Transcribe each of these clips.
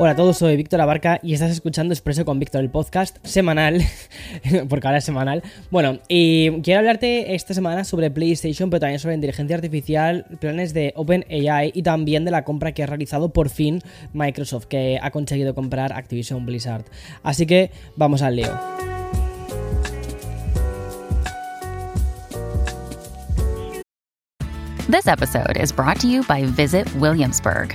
Hola a todos, soy Víctor Abarca y estás escuchando Expreso con Víctor, el podcast semanal, porque ahora es semanal. Bueno, y quiero hablarte esta semana sobre PlayStation, pero también sobre inteligencia artificial, planes de OpenAI y también de la compra que ha realizado por fin Microsoft, que ha conseguido comprar Activision Blizzard. Así que vamos al lío. This episode is brought to you by Visit Williamsburg.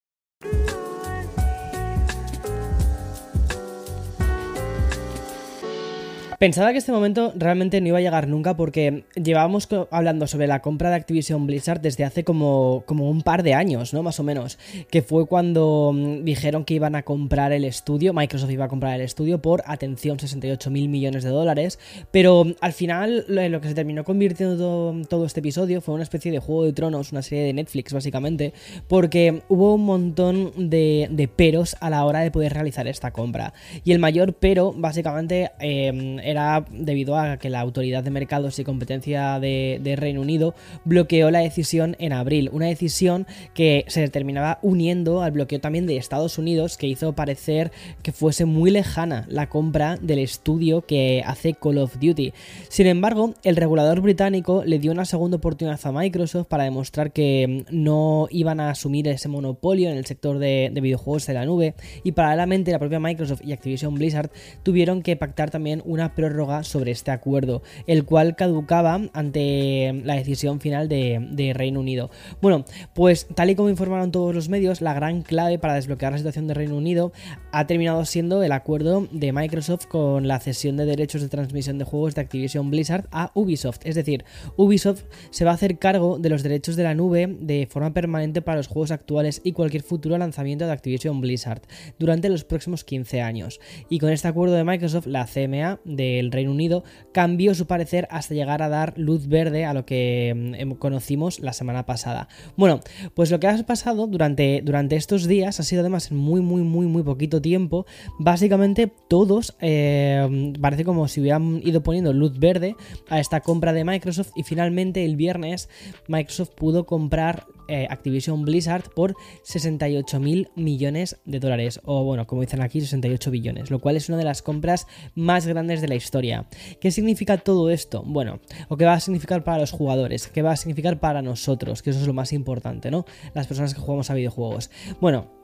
Pensaba que este momento realmente no iba a llegar nunca porque llevábamos hablando sobre la compra de Activision Blizzard desde hace como, como un par de años, ¿no? Más o menos. Que fue cuando mm, dijeron que iban a comprar el estudio, Microsoft iba a comprar el estudio por, atención, 68 mil millones de dólares. Pero mm, al final lo que se terminó convirtiendo todo, este episodio fue una especie de Juego de Tronos, una serie de Netflix básicamente, porque hubo un montón de, peros a la hora de poder realizar esta compra. Y el mayor pero, básicamente, eh, era debido a que la Autoridad de Mercados y Competencia de, Reino Unido bloqueó la decisión en abril, una decisión que se terminaba uniendo al bloqueo también de Estados Unidos que hizo parecer que fuese muy lejana la compra del estudio que hace Call of Duty. Sin embargo, el regulador británico le dio una segunda oportunidad a Microsoft para demostrar que no iban a asumir ese monopolio en el sector de, de videojuegos de la nube y paralelamente la propia Microsoft y Activision Blizzard tuvieron que pactar también una prórroga sobre este acuerdo, el cual caducaba ante la decisión final de, Reino Unido. Bueno, pues tal y como informaron todos los medios, la gran clave para desbloquear la situación de Reino Unido ha terminado siendo el acuerdo de Microsoft con la cesión de derechos de transmisión de juegos de Activision Blizzard a Ubisoft. Es decir, Ubisoft se va a hacer cargo de los derechos de la nube de forma permanente para los juegos actuales y cualquier futuro lanzamiento de Activision Blizzard durante los próximos 15 años. Y con este acuerdo de Microsoft, la CMA de el Reino Unido cambió su parecer hasta llegar a dar luz verde a lo que mm, em, conocimos la semana pasada. Bueno, pues lo que ha pasado durante, durante estos días ha sido además en muy, muy, muy, muy poquito tiempo. Básicamente todos eh, parece como si hubieran ido poniendo luz verde a esta compra de Microsoft y finalmente el viernes Microsoft pudo comprar eh, Activision Blizzard por 68 mil millones de dólares, o bueno, como dicen aquí, 68 billones, lo cual es una de las compras más grandes de la historia. ¿Qué significa todo esto? Bueno, o qué va a significar para los jugadores, qué va a significar para nosotros, que eso es lo más importante, ¿no? Las personas que jugamos a videojuegos. Bueno,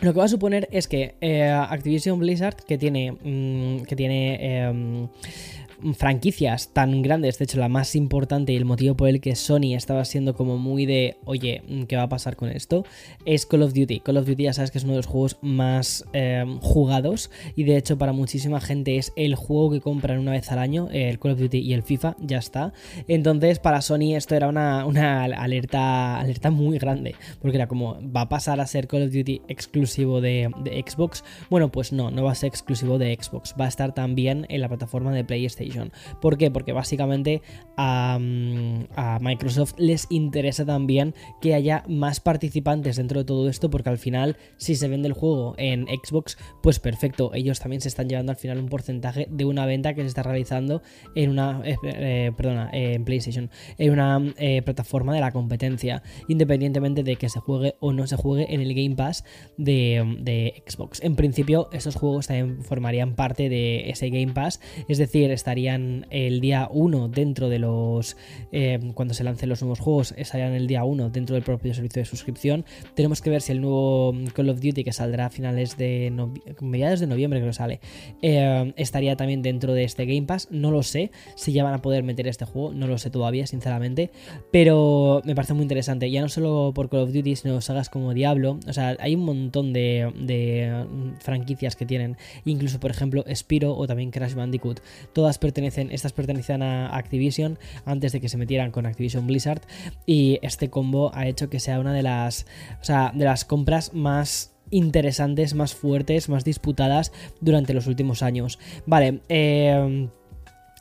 lo que va a suponer es que eh, Activision Blizzard, que tiene. Mm, que tiene. Em, franquicias tan grandes, de hecho la más importante y el motivo por el que Sony estaba siendo como muy de, oye, ¿qué va a pasar con esto? Es Call of Duty. Call of Duty ya sabes que es uno de los juegos más em, jugados y de hecho para muchísima gente es el juego que compran una vez al año, el Call of Duty y el FIFA, ya está. Entonces para Sony esto era una, alerta, alerta muy grande, porque era como, ¿va a pasar a ser Call of Duty exclusivo de Xbox? Bueno, pues no, no va a ser exclusivo de Xbox, va a estar también en la plataforma de PlayStation ¿Por qué? Porque básicamente a, Microsoft les interesa también que haya más participantes dentro de todo esto, porque al final, si se vende el juego en Xbox, pues perfecto, ellos también se están llevando al final un porcentaje de una venta que se está realizando en una, eh, eh, perdona, en PlayStation, en una eh, plataforma de la competencia, independientemente de que se juegue o no se juegue en el Game Pass de, Xbox. En principio, esos juegos también formarían parte de ese Game Pass, es decir, estaría estarían el día 1 dentro de los. Eh, cuando se lancen los nuevos juegos, estarían el día 1 dentro del propio servicio de suscripción. Tenemos que ver si el nuevo Call of Duty, que saldrá a finales de. mediados de noviembre, que lo sale, eh, estaría también dentro de este Game Pass. No lo sé si ya van a poder meter este juego, no lo sé todavía, sinceramente. Pero me parece muy interesante. Ya no solo por Call of Duty, sino sagas como Diablo. O sea, hay un montón de, de franquicias que tienen. Incluso, por ejemplo, Spiro o también Crash Bandicoot. Todas pertenecen, estas pertenecían a Activision antes de que se metieran con Activision Blizzard y este combo ha hecho que sea una de las, de las compras más interesantes, más fuertes, más disputadas durante los últimos años. Vale, eh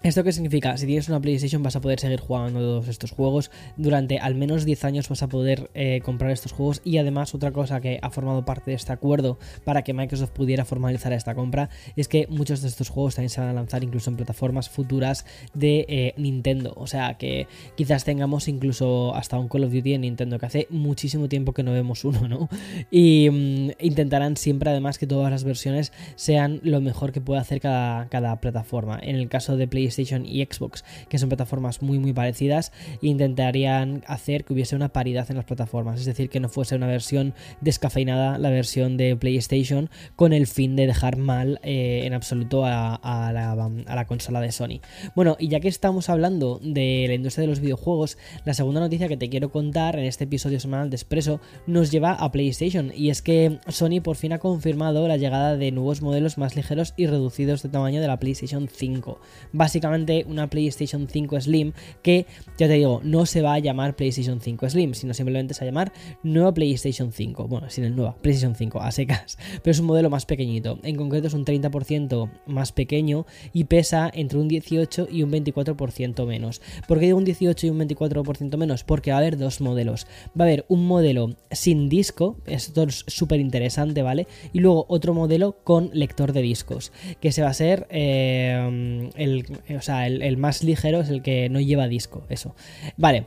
¿Esto qué significa? Si tienes una PlayStation vas a poder seguir jugando todos estos juegos. Durante al menos 10 años vas a poder eh, comprar estos juegos. Y además otra cosa que ha formado parte de este acuerdo para que Microsoft pudiera formalizar esta compra es que muchos de estos juegos también se van a lanzar incluso en plataformas futuras de eh, Nintendo. O sea que quizás tengamos incluso hasta un Call of Duty en Nintendo, que hace muchísimo tiempo que no vemos uno, ¿no? Y mm, intentarán siempre además que todas las versiones sean lo mejor que pueda hacer cada, cada plataforma. En el caso de PlayStation y Xbox, que son plataformas muy muy parecidas, intentarían hacer que hubiese una paridad en las plataformas, es decir, que no fuese una versión descafeinada la versión de PlayStation con el fin de dejar mal eh, en absoluto a, la, consola de Sony. Bueno, y ya que estamos hablando de la industria de los videojuegos, la segunda noticia que te quiero contar en este episodio semanal de Expreso nos lleva a PlayStation y es que Sony por fin ha confirmado la llegada de nuevos modelos más ligeros y reducidos de tamaño de la PlayStation 5. Básicamente una PlayStation 5 Slim que, ya te digo, no se va a llamar PlayStation 5 Slim, sino simplemente se va a llamar nueva PlayStation 5. Bueno, sin el nueva, PlayStation 5, a secas. Pero es un modelo más pequeñito. En concreto es un 30% más pequeño y pesa entre un 18 y un 24% menos. ¿Por qué digo un 18 y un 24% menos? Porque va a haber dos modelos. Va a haber un modelo sin disco, esto es súper interesante, ¿vale? Y luego otro modelo con lector de discos, que se va a ser eh, el, o sea, el, más ligero es el que no lleva disco, eso. Vale,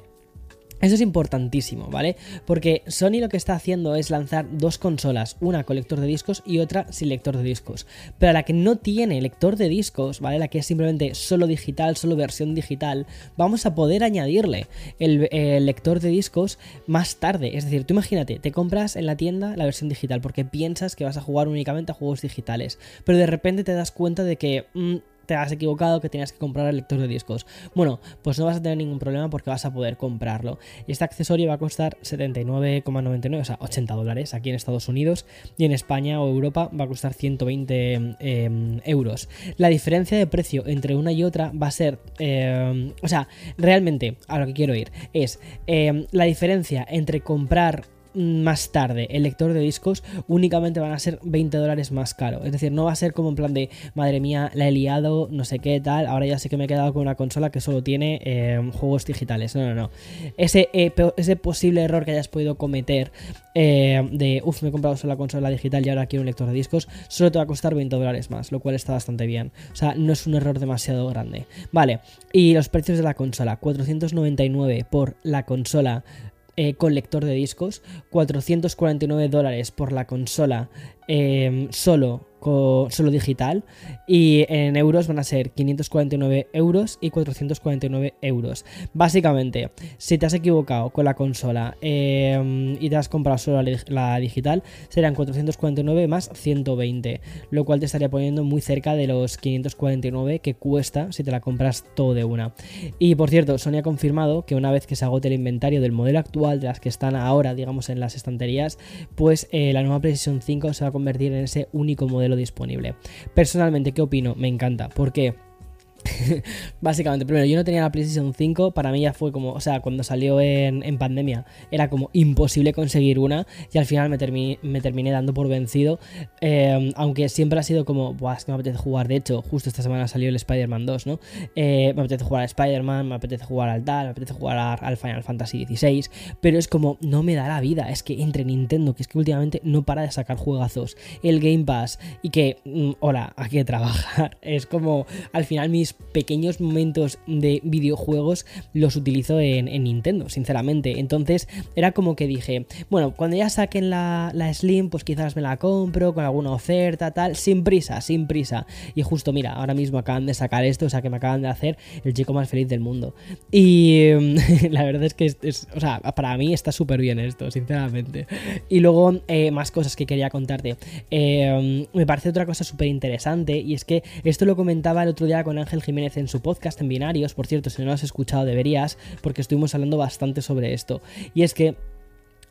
eso es importantísimo, ¿vale? Porque Sony lo que está haciendo es lanzar dos consolas, una con lector de discos y otra sin lector de discos. Pero la que no tiene lector de discos, ¿vale? La que es simplemente solo digital, solo versión digital, vamos a poder añadirle el, el, lector de discos más tarde. Es decir, tú imagínate, te compras en la tienda la versión digital porque piensas que vas a jugar únicamente a juegos digitales, pero de repente te das cuenta de que... Mm, te has equivocado que tenías que comprar el lector de discos. Bueno, pues no vas a tener ningún problema porque vas a poder comprarlo. Este accesorio va a costar 79,99, o sea, 80 dólares aquí en Estados Unidos y en España o Europa va a costar 120 em, euros. La diferencia de precio entre una y otra va a ser, em, o sea, realmente a lo que quiero ir es em, la diferencia entre comprar más tarde el lector de discos únicamente van a ser 20 dólares más caro. Es decir, no va a ser como en plan de, madre mía, la he liado, no sé qué tal, ahora ya sé que me he quedado con una consola que solo tiene eh, juegos digitales. No, no, no. Ese, eh, ese posible error que hayas podido cometer eh, de, uff, me he comprado solo la consola digital y ahora quiero un lector de discos, solo te va a costar 20 dólares más, lo cual está bastante bien. O sea, no es un error demasiado grande. Vale, y los precios de la consola, 499 por la consola eh, con lector de discos, 449 dólares por la consola eh, solo solo digital y en euros van a ser 549 euros y 449 euros. Básicamente, si te has equivocado con la consola em, y te has comprado solo la, digital, serán 449 más 120, lo cual te estaría poniendo muy cerca de los 549 que cuesta si te la compras todo de una. Y por cierto, Sony ha confirmado que una vez que se agote el inventario del modelo actual, de las que están ahora, digamos, en las estanterías, pues eh, la nueva PlayStation 5 se va a convertir en ese único modelo disponible. Personalmente, ¿qué opino? Me encanta. ¿Por qué? Básicamente, primero, yo no tenía la PlayStation 5, para mí ya fue como, o sea, cuando salió en, pandemia, era como imposible conseguir una y al final me, terminé, me terminé dando por vencido, em, aunque siempre ha sido como, Buah, es me apetece jugar, de hecho, justo esta semana salió el Spider-Man 2, ¿no? Eh, me apetece jugar a Spider-Man, me apetece jugar al tal, me apetece jugar al Final Fantasy XVI, pero es como, no me da la vida, es que entre Nintendo, que es que últimamente no para de sacar juegazos, el Game Pass y que, mm, hola, hay que trabajar, es como, al final mis pequeños momentos de videojuegos los utilizo en, Nintendo, sinceramente. Entonces era como que dije, bueno, cuando ya saquen la, Slim, pues quizás me la compro con alguna oferta, tal, sin prisa, sin prisa. Y justo, mira, ahora mismo acaban de sacar esto, o sea que me acaban de hacer el chico más feliz del mundo. Y la verdad es que, es, o sea, para mí está súper bien esto, sinceramente. Y luego, eh, más cosas que quería contarte. Eh, me parece otra cosa súper interesante y es que esto lo comentaba el otro día con Ángel Jiménez en su podcast en binarios, por cierto, si no lo has escuchado deberías, porque estuvimos hablando bastante sobre esto. Y es que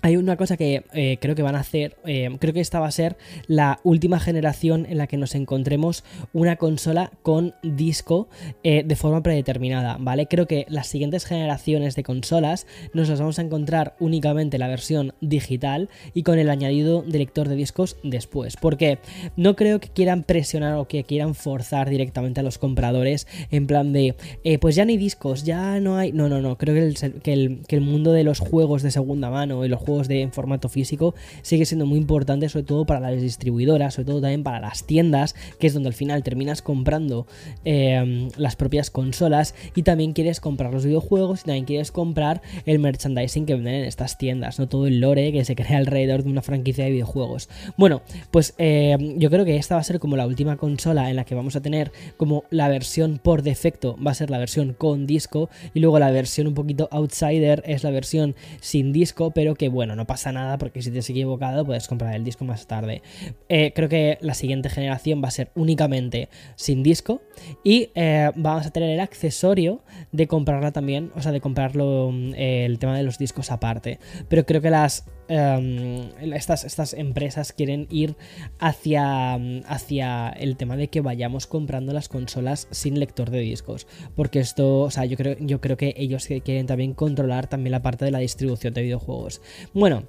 hay una cosa que eh, creo que van a hacer, eh, creo que esta va a ser la última generación en la que nos encontremos una consola con disco eh, de forma predeterminada, ¿vale? Creo que las siguientes generaciones de consolas nos las vamos a encontrar únicamente la versión digital y con el añadido de lector de discos después, porque no creo que quieran presionar o que quieran forzar directamente a los compradores en plan de, pues ya no hay discos, ya no hay... No, no, no, creo que el, que el, que el mundo de los juegos de segunda mano y los juegos de formato físico sigue siendo muy importante, sobre todo para las distribuidoras, sobre todo también para las tiendas, que es donde al final terminas comprando em, las propias consolas y también quieres comprar los videojuegos y también quieres comprar el merchandising que venden en estas tiendas, no todo el lore que se crea alrededor de una franquicia de videojuegos. Bueno, pues em, yo creo que esta va a ser como la última consola en la que vamos a tener como la versión por defecto, va a ser la versión con disco y luego la versión un poquito outsider es la versión sin disco, pero que bueno, no pasa nada porque si te has equivocado puedes comprar el disco más tarde. Eh, creo que la siguiente generación va a ser únicamente sin disco y eh, vamos a tener el accesorio de comprarla también, o sea, de comprarlo mm, el tema de los discos aparte. Pero creo que las em, estas, estas, empresas quieren ir hacia, mm, hacia el tema de que vayamos comprando las consolas sin lector de discos. Porque esto, o sea, yo creo, yo creo que ellos quieren también controlar también la parte de la distribución de videojuegos. Bueno,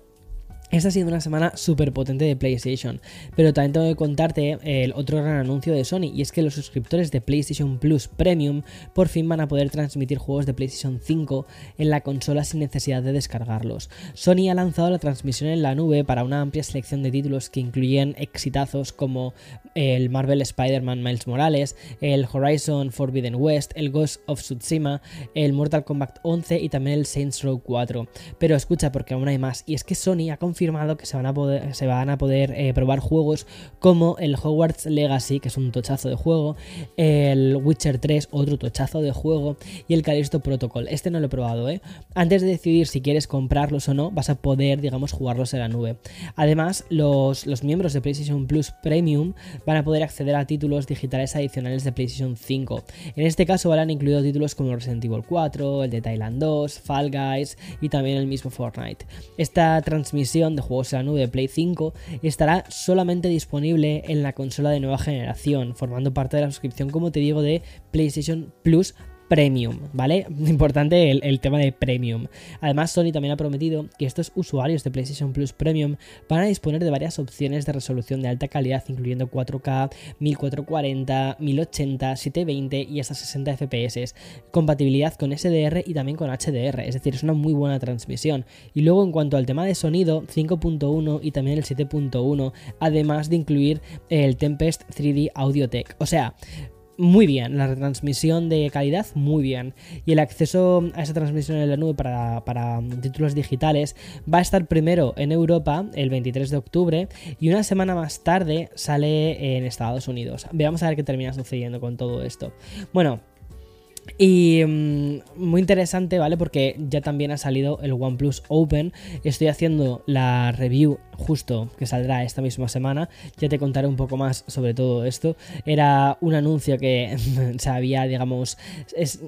esta ha sido una semana súper potente de PlayStation, pero también tengo que contarte el otro gran anuncio de Sony, y es que los suscriptores de PlayStation Plus Premium por fin van a poder transmitir juegos de PlayStation 5 en la consola sin necesidad de descargarlos. Sony ha lanzado la transmisión en la nube para una amplia selección de títulos que incluyen exitazos como el Marvel Spider-Man Miles Morales, el Horizon Forbidden West, el Ghost of Tsushima, el Mortal Kombat 11 y también el Saints Row 4. Pero escucha, porque aún hay más, y es que Sony ha confirmado confirmado que se van a poder, se van a poder eh, probar juegos como el Hogwarts Legacy, que es un tochazo de juego, el Witcher 3, otro tochazo de juego, y el Callisto Protocol. Este no lo he probado, ¿eh? Antes de decidir si quieres comprarlos o no, vas a poder, digamos, jugarlos en la nube. Además, los, los miembros de PlayStation Plus Premium van a poder acceder a títulos digitales adicionales de PlayStation 5. En este caso habrán incluido títulos como Resident Evil 4, el de Thailand 2, Fall Guys y también el mismo Fortnite. Esta transmisión de juegos en la nube de Play 5 estará solamente disponible en la consola de nueva generación, formando parte de la suscripción, como te digo, de PlayStation Plus Premium, ¿vale? Importante el, tema de Premium. Además, Sony también ha prometido que estos usuarios de PlayStation Plus Premium van a disponer de varias opciones de resolución de alta calidad, incluyendo 4K, 1440, 1080, 720 y hasta 60 FPS, compatibilidad con SDR y también con HDR, es decir, es una muy buena transmisión. Y luego, en cuanto al tema de sonido, 5.1 y también el 7.1, además de incluir el Tempest 3D Audio Tech. O sea, muy bien, la retransmisión de calidad muy bien y el acceso a esa transmisión en la nube para, para, títulos digitales va a estar primero en Europa el 23 de octubre y una semana más tarde sale en Estados Unidos. Veamos a ver qué termina sucediendo con todo esto. Bueno, y mm, muy interesante, ¿vale? Porque ya también ha salido el OnePlus Open. Estoy haciendo la review justo que saldrá esta misma semana. Ya te contaré un poco más sobre todo esto. Era un anuncio que se había, digamos, es,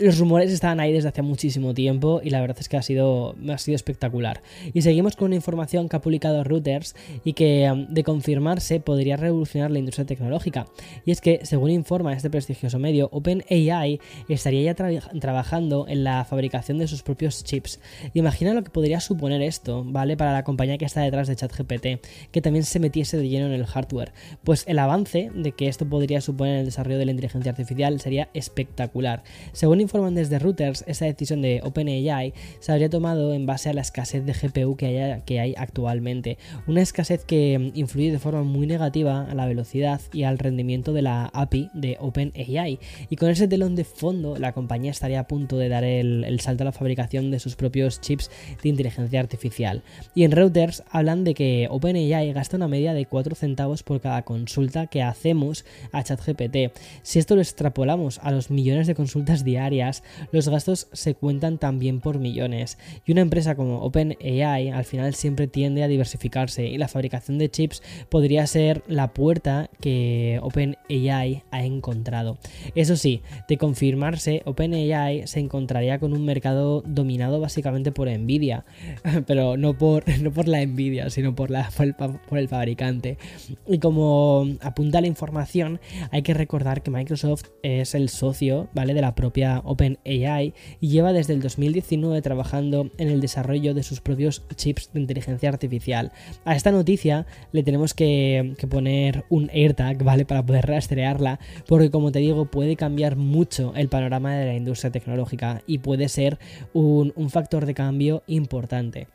los rumores estaban ahí desde hace muchísimo tiempo y la verdad es que ha sido, ha sido espectacular. Y seguimos con una información que ha publicado Reuters y que um, de confirmarse podría revolucionar la industria tecnológica. Y es que, según informa este prestigioso medio, OpenAI estaría ya trabajando en la fabricación de sus propios chips. Imagina lo que podría suponer esto, ¿vale? Para la compañía que está detrás de ChatGPT, que también se metiese de lleno en el hardware. Pues el avance de que esto podría suponer el desarrollo de la inteligencia artificial sería espectacular. Según informan desde Reuters, esa decisión de OpenAI se habría tomado en base a la escasez de GPU que, haya, que hay actualmente. Una escasez que influye de forma muy negativa a la velocidad y al rendimiento de la API de OpenAI. Y con ese telón de fondo, la compañía estaría a punto de dar el, el salto a la fabricación de sus propios chips de inteligencia artificial. Y en Reuters hablan de que OpenAI gasta una media de 4 centavos por cada consulta que hacemos a ChatGPT. Si esto lo extrapolamos a los millones de consultas diarias, los gastos se cuentan también por millones. Y una empresa como OpenAI al final siempre tiende a diversificarse y la fabricación de chips podría ser la puerta que OpenAI ha encontrado. Eso sí, de confirmarse, OpenAI se encontraría con un mercado dominado básicamente por Nvidia, pero no por, no por la Nvidia, sino por, la, por el fabricante. Y como apunta la información, hay que recordar que Microsoft es el socio, ¿vale? De la propia OpenAI y lleva desde el 2019 trabajando en el desarrollo de sus propios chips de inteligencia artificial. A esta noticia le tenemos que, poner un AirTag, ¿vale? Para poder rastrearla, porque como te digo, puede cambiar mucho el panorama de la industria tecnológica y puede ser un factor de cambio importante.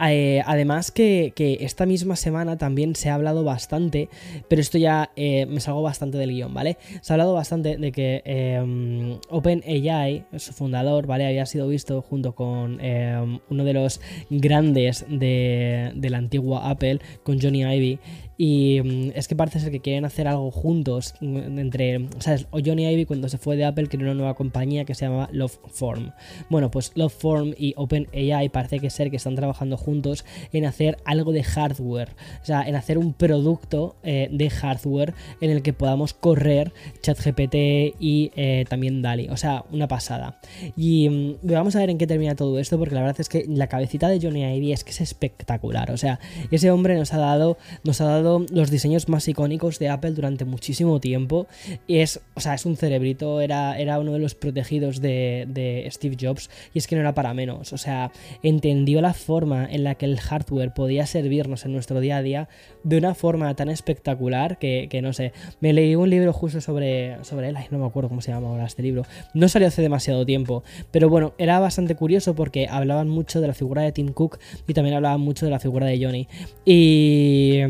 Eh, además que, esta misma semana también se ha hablado bastante, pero esto ya eh, me salgo bastante del guion, ¿vale? Se ha hablado bastante de que em, OpenAI, su fundador, ¿vale? Había sido visto junto con em, uno de los grandes de, de la antigua Apple, con Johnny Ivy, y mm, es que parece ser que quieren hacer algo juntos mm, entre, ¿sabes? O Johnny Ivy cuando se fue de Apple creó una nueva compañía que se llamaba Loveform. Bueno, pues Loveform y OpenAI parece que ser que están trabajando juntos en hacer algo de hardware. O sea, en hacer un producto eh, de hardware en el que podamos correr ChatGPT y eh, también DALI. O sea, una pasada. Y mm, vamos a ver en qué termina todo esto porque la verdad es que la cabecita de Johnny Ivy es que es espectacular. O sea, ese hombre nos ha dado, nos ha dado los diseños más icónicos de Apple durante muchísimo tiempo. Y es, o sea, es un cerebrito, era, era uno de los protegidos de, Steve Jobs. Y es que no era para menos. O sea, entendió la forma en la que el hardware podía servirnos en nuestro día a día de una forma tan espectacular que, no sé. Me leí un libro justo sobre, sobre él. No me acuerdo cómo se llama ahora este libro. No salió hace demasiado tiempo. Pero bueno, era bastante curioso porque hablaban mucho de la figura de Tim Cook y también hablaban mucho de la figura de Johnny. Y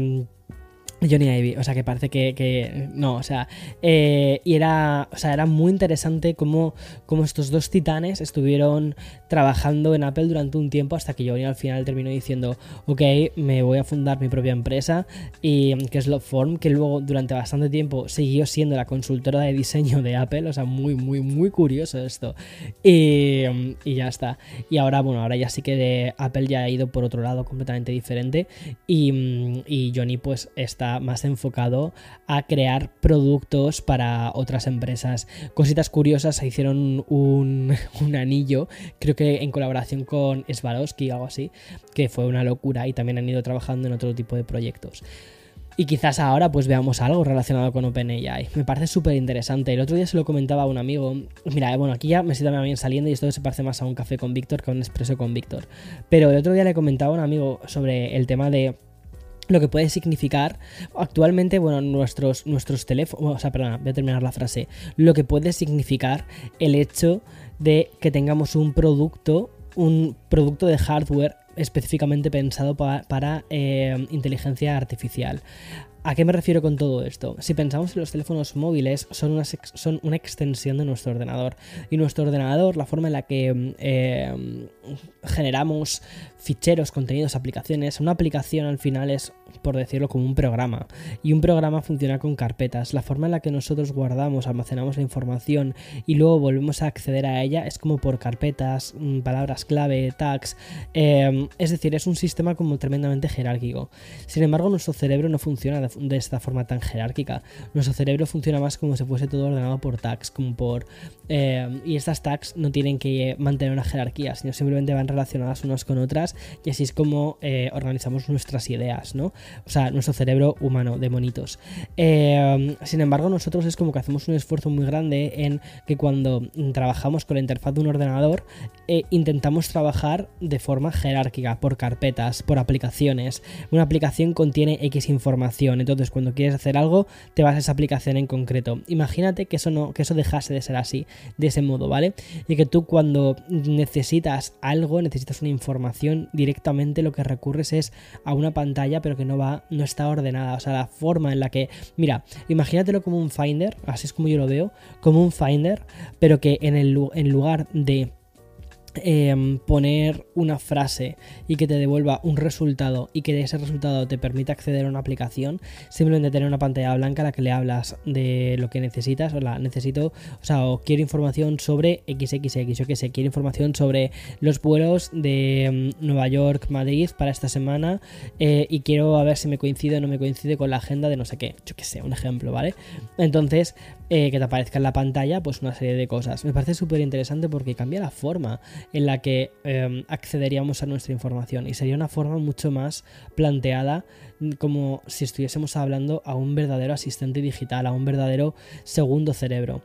Johnny Ivy, o sea que parece que, no, o sea, eh, y era, o sea, era muy interesante cómo, cómo, estos dos titanes estuvieron trabajando en Apple durante un tiempo hasta que Johnny al final terminó diciendo, ok, me voy a fundar mi propia empresa y que es Loveform, que luego durante bastante tiempo siguió siendo la consultora de diseño de Apple, o sea, muy, muy, muy curioso esto y, y ya está, y ahora, bueno, ahora ya sí que de Apple ya ha ido por otro lado completamente diferente y, y Johnny pues está más enfocado a crear productos para otras empresas. Cositas curiosas, se hicieron un, anillo, creo que en colaboración con Swarovski o algo así, que fue una locura y también han ido trabajando en otro tipo de proyectos. Y quizás ahora pues veamos algo relacionado con OpenAI. Me parece súper interesante. El otro día se lo comentaba a un amigo. Mira, bueno, aquí ya me siento también saliendo y esto se parece más a un café con Víctor que a un expreso con Víctor. Pero el otro día le comentaba a un amigo sobre el tema de lo que puede significar actualmente, bueno, nuestros, nuestros teléfonos, o sea, perdona, voy a terminar la frase, lo que puede significar el hecho de que tengamos un producto, un producto de hardware específicamente pensado para, eh, inteligencia artificial. ¿A qué me refiero con todo esto? Si pensamos en los teléfonos móviles, son una, son una extensión de nuestro ordenador. Y nuestro ordenador, la forma en la que eh, generamos ficheros, contenidos, aplicaciones. Una aplicación al final es, por decirlo, como un programa. Y un programa funciona con carpetas. La forma en la que nosotros guardamos, almacenamos la información y luego volvemos a acceder a ella es como por carpetas, mm, palabras clave, tags. Em, es decir, es un sistema como tremendamente jerárquico. Sin embargo, nuestro cerebro no funciona de, esta forma tan jerárquica. Nuestro cerebro funciona más como si fuese todo ordenado por tags, como por... Em, y estas tags no tienen que mantener una jerarquía, sino simplemente van relacionadas unas con otras y así es como eh, organizamos nuestras ideas, ¿no? O sea, nuestro cerebro humano de monitos. Eh, sin embargo, nosotros es como que hacemos un esfuerzo muy grande en que cuando trabajamos con la interfaz de un ordenador, eh, intentamos trabajar de forma jerárquica, por carpetas, por aplicaciones. Una aplicación contiene X información, entonces cuando quieres hacer algo, te vas a esa aplicación en concreto. Imagínate que eso no, que eso dejase de ser así, de ese modo, ¿vale? Y que tú cuando necesitas algo, necesitas una información, directamente lo que recurres es a una pantalla pero que no va, no está ordenada, o sea, la forma en la que, mira, imagínatelo como un Finder, así es como yo lo veo, como un Finder, pero que en, el, en lugar de Em, poner una frase y que te devuelva un resultado y que ese resultado te permita acceder a una aplicación, simplemente tener una pantalla blanca a la que le hablas de lo que necesitas, o la necesito, o sea, o quiero información sobre XXX, o que sé, quiero información sobre los vuelos de em, Nueva York, Madrid para esta semana eh, y quiero a ver si me coincide o no me coincide con la agenda de no sé qué, yo que sé, un ejemplo, ¿vale? Entonces, eh, que te aparezca en la pantalla pues una serie de cosas. Me parece súper interesante porque cambia la forma en la que em, accederíamos a nuestra información y sería una forma mucho más planteada mm, como si estuviésemos hablando a un verdadero asistente digital, a un verdadero segundo cerebro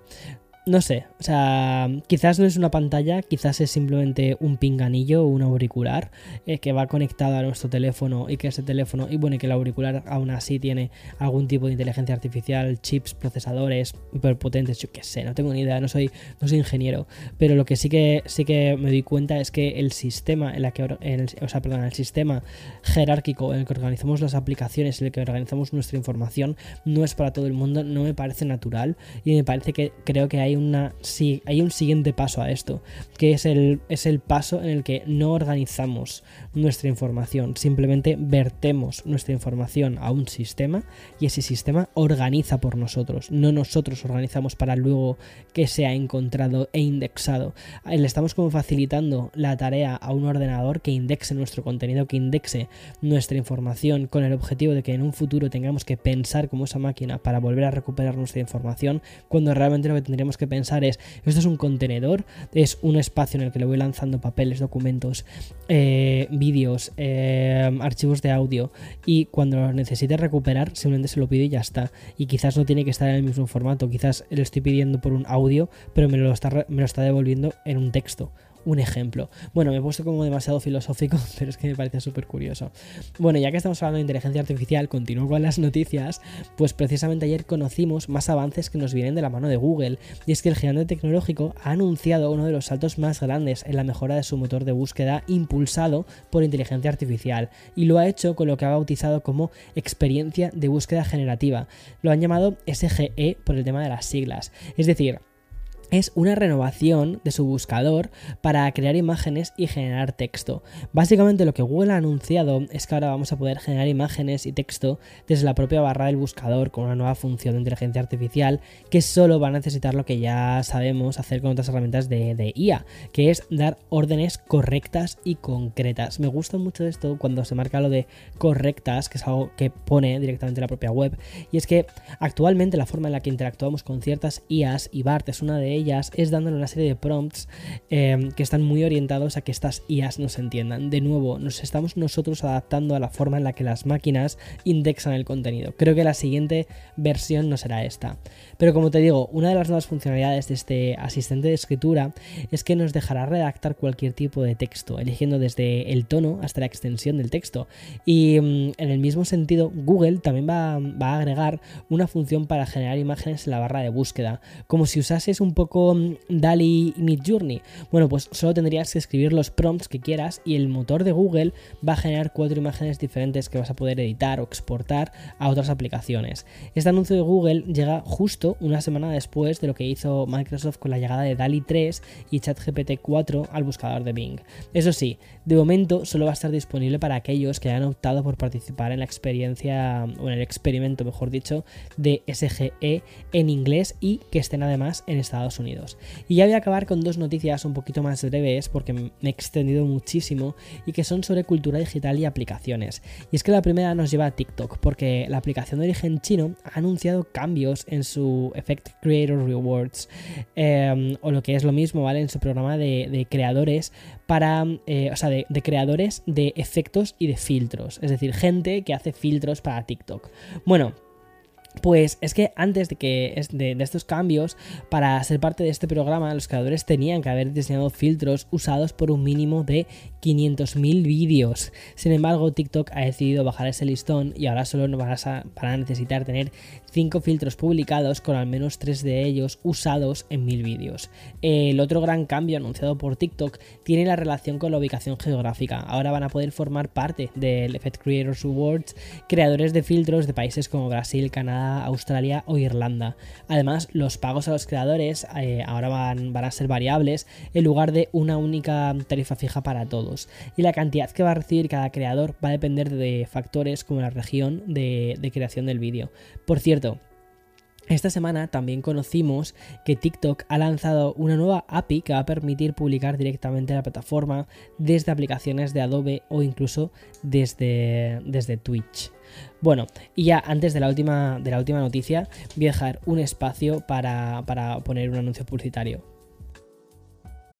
no sé, o sea, quizás no es una pantalla, quizás es simplemente un pinganillo o un auricular eh, que va conectado a nuestro teléfono y que ese teléfono, y bueno, que el auricular aún así tiene algún tipo de inteligencia artificial, chips, procesadores hiperpotentes, yo qué sé, no tengo ni idea, no soy, no soy ingeniero, pero lo que sí que sí que me doy cuenta es que el sistema en la que, el, o sea, perdón, el sistema jerárquico en el que organizamos las aplicaciones, en el que organizamos nuestra información, no es para todo el mundo, no me parece natural y me parece que creo que hay una, hay un siguiente paso a esto, que es el, es el paso en el que no organizamos nuestra información, simplemente vertemos nuestra información a un sistema y ese sistema organiza por nosotros, no nosotros organizamos para luego que sea encontrado e indexado. Le estamos como facilitando la tarea a un ordenador que indexe nuestro contenido, que indexe nuestra información con el objetivo de que en un futuro tengamos que pensar como esa máquina para volver a recuperar nuestra información, cuando realmente lo que tendríamos que pensar es, esto es un contenedor, es un espacio en el que le voy lanzando papeles, documentos, eh, vídeos, eh, archivos de audio y cuando lo necesite recuperar simplemente se lo pido y ya está. Y quizás no tiene que estar en el mismo formato, quizás le estoy pidiendo por un audio, pero me lo está, me lo está devolviendo en un texto un ejemplo. Bueno, me he puesto como demasiado filosófico, pero es que me parece súper curioso. Bueno, ya que estamos hablando de inteligencia artificial, continúo con las noticias, pues precisamente ayer conocimos más avances que nos vienen de la mano de Google, y es que el gigante tecnológico ha anunciado uno de los saltos más grandes en la mejora de su motor de búsqueda impulsado por inteligencia artificial, y lo ha hecho con lo que ha bautizado como experiencia de búsqueda generativa. Lo han llamado SGE por el tema de las siglas. Es decir, es una renovación de su buscador para crear imágenes y generar texto. Básicamente lo que Google ha anunciado es que ahora vamos a poder generar imágenes y texto desde la propia barra del buscador con una nueva función de inteligencia artificial que solo va a necesitar lo que ya sabemos hacer con otras herramientas de, IA, que es dar órdenes correctas y concretas. Me gusta mucho esto cuando se marca lo de correctas, que es algo que pone directamente la propia web, y es que actualmente la forma en la que interactuamos con ciertas IAs y BART es una de ellas es dándole una serie de prompts em, que están muy orientados a que estas IAs nos entiendan. De nuevo, nos estamos nosotros adaptando a la forma en la que las máquinas indexan el contenido. Creo que la siguiente versión no será esta. Pero como te digo, una de las nuevas funcionalidades de este asistente de escritura es que nos dejará redactar cualquier tipo de texto, eligiendo desde el tono hasta la extensión del texto. Y mm, en el mismo sentido, Google también va, va a agregar una función para generar imágenes en la barra de búsqueda, como si usases un poco con DALI Midjourney? Bueno, pues solo tendrías que escribir los prompts que quieras y el motor de Google va a generar cuatro imágenes diferentes que vas a poder editar o exportar a otras aplicaciones. Este anuncio de Google llega justo una semana después de lo que hizo Microsoft con la llegada de DALI 3 y ChatGPT 4 al buscador de Bing. Eso sí, de momento solo va a estar disponible para aquellos que hayan optado por participar en la experiencia o en el experimento, mejor dicho, de SGE en inglés y que estén además en Estados Unidos. Y ya voy a acabar con dos noticias un poquito más breves porque me he extendido muchísimo y que son sobre cultura digital y aplicaciones. Y es que la primera nos lleva a TikTok porque la aplicación de origen chino ha anunciado cambios en su Effect Creator Rewards em, o lo que es lo mismo, ¿vale? En su programa de, creadores para, eh, o sea, de, de creadores de efectos y de filtros. Es decir, gente que hace filtros para TikTok. Bueno, pues es que antes de que de, estos cambios, para ser parte de este programa, los creadores tenían que haber diseñado filtros usados por un mínimo de 500.000 vídeos. Sin embargo, TikTok ha decidido bajar ese listón y ahora solo vas a, necesitar tener 5 filtros publicados con al menos 3 de ellos usados en 1000 vídeos. El otro gran cambio anunciado por TikTok tiene la relación con la ubicación geográfica. Ahora van a poder formar parte del Effect Creators Awards creadores de filtros de países como Brasil, Canadá, Australia o Irlanda. Además, los pagos a los creadores eh, ahora van, a ser variables en lugar de una única tarifa fija para todos. Y la cantidad que va a recibir cada creador va a depender de factores como la región de, de creación del vídeo. Por cierto, esta semana también conocimos que TikTok ha lanzado una nueva API que va a permitir publicar directamente la plataforma desde aplicaciones de Adobe o incluso desde, desde Twitch. Bueno, y ya antes de la última, de la última noticia, voy a dejar un espacio para, para poner un anuncio publicitario.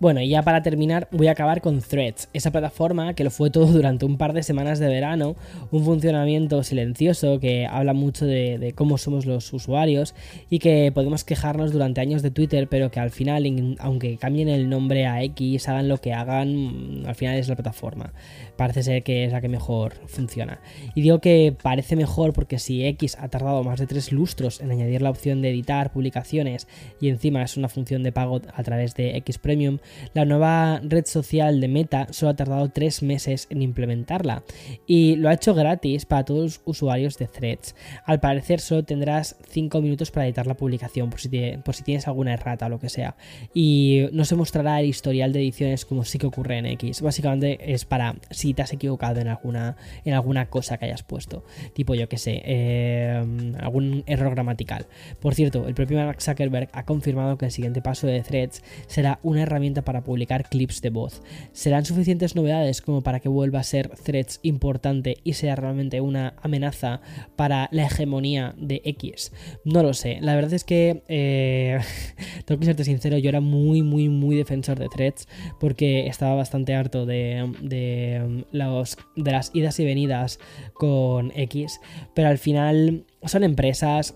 Bueno, y ya para terminar voy a acabar con Threads, esa plataforma que lo fue todo durante un par de semanas de verano, un funcionamiento silencioso que habla mucho de, cómo somos los usuarios y que podemos quejarnos durante años de Twitter, pero que al final, aunque cambien el nombre a X, hagan lo que hagan, al final es la plataforma. Parece ser que es la que mejor funciona. Y digo que parece mejor porque si X ha tardado más de tres lustros en añadir la opción de editar publicaciones y encima es una función de pago a través de X Premium, la nueva red social de Meta solo ha tardado tres meses en implementarla y lo ha hecho gratis para todos los usuarios de Threads. Al parecer solo tendrás 5 minutos para editar la publicación por si tienes alguna errata o lo que sea. Y no se mostrará el historial de ediciones como sí que ocurre en X. Básicamente es para si te has equivocado en alguna, en alguna cosa que hayas puesto. Tipo yo que sé, eh, algún error gramatical. Por cierto, el propio Mark Zuckerberg ha confirmado que el siguiente paso de Threads será una herramienta para publicar clips de voz. ¿Serán suficientes novedades como para que vuelva a ser Threads importante y sea realmente una amenaza para la hegemonía de X? No lo sé. La verdad es que, eh, tengo que serte sincero, yo era muy, muy, muy defensor de Threads porque estaba bastante harto de, de, los, de las idas y venidas con X, pero al final son empresas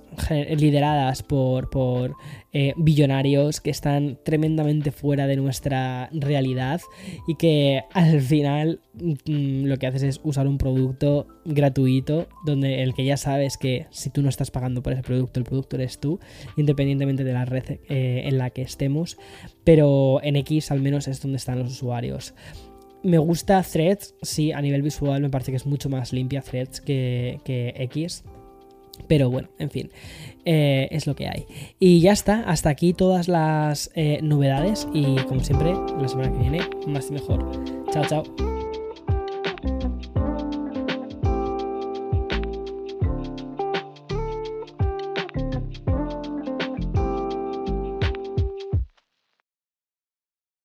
lideradas por, eh, billonarios que están tremendamente fuera de nuestra realidad y que al final mm, lo que haces es usar un producto gratuito donde el que ya sabes que si tú no estás pagando por ese producto, el producto eres tú, independientemente de la red eh, en la que estemos, pero en X al menos es donde están los usuarios. Me gusta Threads, sí, a nivel visual me parece que es mucho más limpia Threads que, que X pero bueno, en fin, eh, es lo que hay. Y ya está, hasta aquí todas las eh, novedades y como siempre, la semana que viene, más y mejor. Chao, chao.